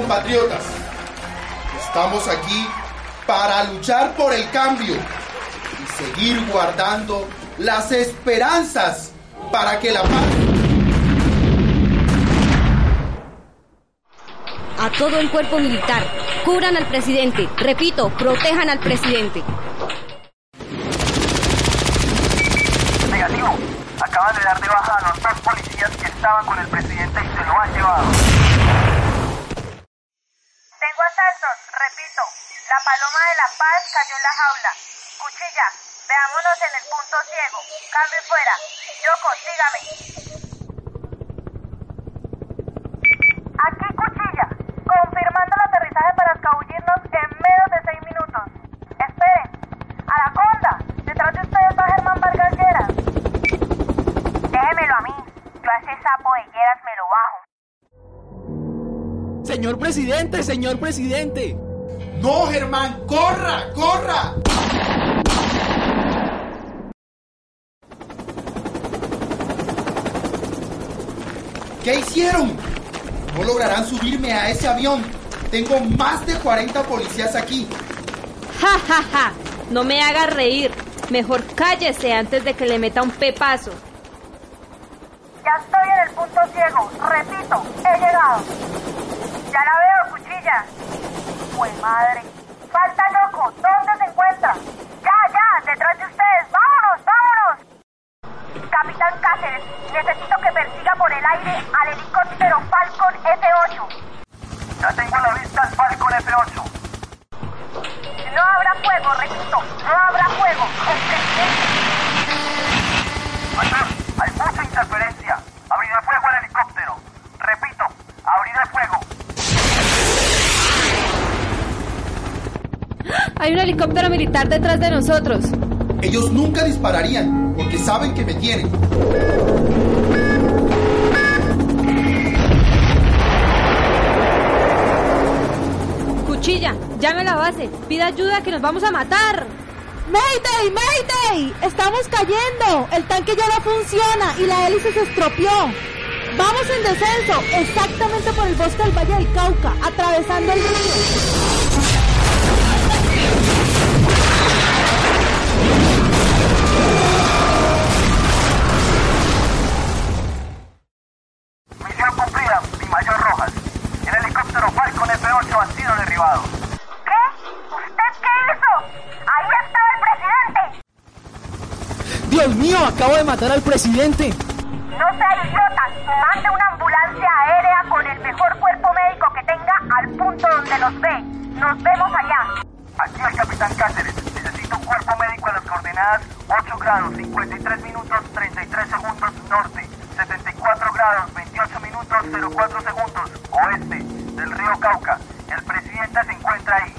Compatriotas, estamos aquí para luchar por el cambio y seguir guardando las esperanzas para que la paz... A todo el cuerpo militar, cubran al presidente. Repito, protejan al presidente. Negativo. Acaban de dar de baja a los dos policías que estaban con el presidente y se lo han llevado. Repito. La paloma de la paz cayó en la jaula. Cuchilla, veámonos en el punto ciego. Cambio fuera. Yoko, sígame. Aquí, cuchilla. Confirmando el aterrizaje para escabullirnos en menos de seis minutos. Esperen. Anaconda, detrás de ustedes va Germán Vargas Lleras. Déjemelo a mí. Yo a ese sapo de Lleras me lo bajo. Señor presidente, señor presidente. No, Germán, corra, corra. ¿Qué hicieron? No lograrán subirme a ese avión. Tengo más de 40 policías aquí. Ja, ja, ja. No me haga reír. Mejor cállese antes de que le meta un pepazo. Ya estoy en el punto ciego. Repito, he llegado. Ya la veo, cuchilla. Pues madre. Falta loco. ¿Dónde se encuentra? Ya, ya, detrás de ustedes. Vámonos, vámonos. Capitán Cáceres, necesito que persiga por el aire al helicóptero Falcon F8. Ya tengo a la vista al Falcon F8. No habrá fuego, repito, no habrá fuego. El presidente. Hay mucha interferencia. Abriré fuego al helicóptero. Repito, abriré fuego. Hay un helicóptero militar detrás de nosotros. Ellos nunca dispararían porque saben que me tienen. Cuchilla, llame a la base. Pida ayuda que nos vamos a matar. ¡Mayday! ¡Mayday! ¡Estamos cayendo! El tanque ya no funciona y la hélice se estropeó. Vamos en descenso, exactamente por el bosque del Valle del Cauca, atravesando el río. Falcon F8 ha sido derribado. ¿Qué? ¿Usted qué hizo? Ahí estaba el presidente. Dios mío, acabo de matar al presidente. No sea idiota. Mande una ambulancia aérea con el mejor cuerpo médico que tenga al punto donde nos ve. Nos vemos allá. Aquí el capitán Cáceres. Necesito un cuerpo médico en las coordenadas 8 grados 53 minutos 33 segundos norte, 74 grados 28 minutos 04 segundos oeste río Cauca. El presidente se encuentra ahí.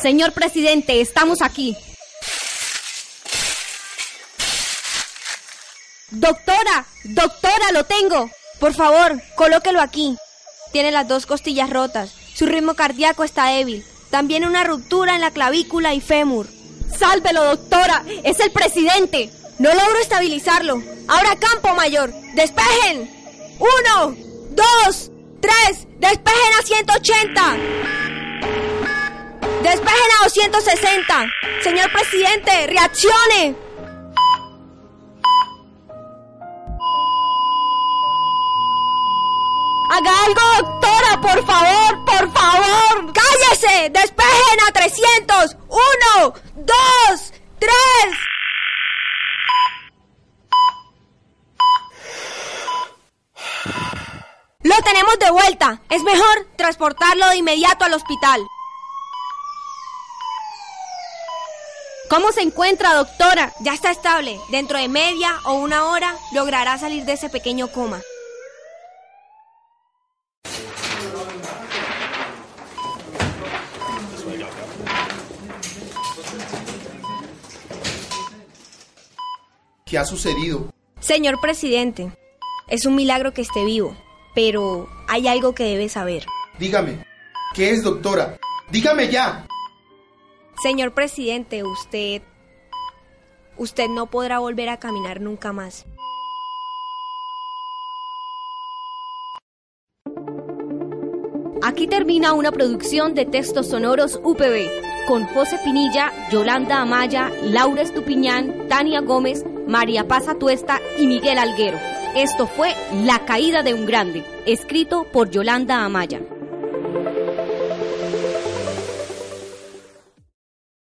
Señor presidente, estamos aquí. Doctora, doctora, lo tengo. Por favor, colóquelo aquí. Tiene las dos costillas rotas. Su ritmo cardíaco está débil. También una ruptura en la clavícula y fémur. Sálvelo, doctora. Es el presidente. No logro estabilizarlo. Ahora campo mayor. Despejen. Uno, dos, tres. Despejen a 180. Despejen a 260. Señor presidente, reaccione. Haga algo, doctora, por favor, por favor. Cállese. Despejen a 300. Uno, dos, tres. lo tenemos de vuelta. Es mejor transportarlo de inmediato al hospital. ¿Cómo se encuentra, doctora? Ya está estable. Dentro de media o una hora logrará salir de ese pequeño coma. ¿Qué ha sucedido? Señor presidente, es un milagro que esté vivo, pero hay algo que debe saber. Dígame, ¿qué es, doctora? Dígame ya. Señor presidente, usted... Usted no podrá volver a caminar nunca más. Aquí termina una producción de textos sonoros UPB con José Pinilla, Yolanda Amaya, Laura Estupiñán, Tania Gómez, María Paz Atuesta y Miguel Alguero. Esto fue La caída de un grande, escrito por Yolanda Amaya.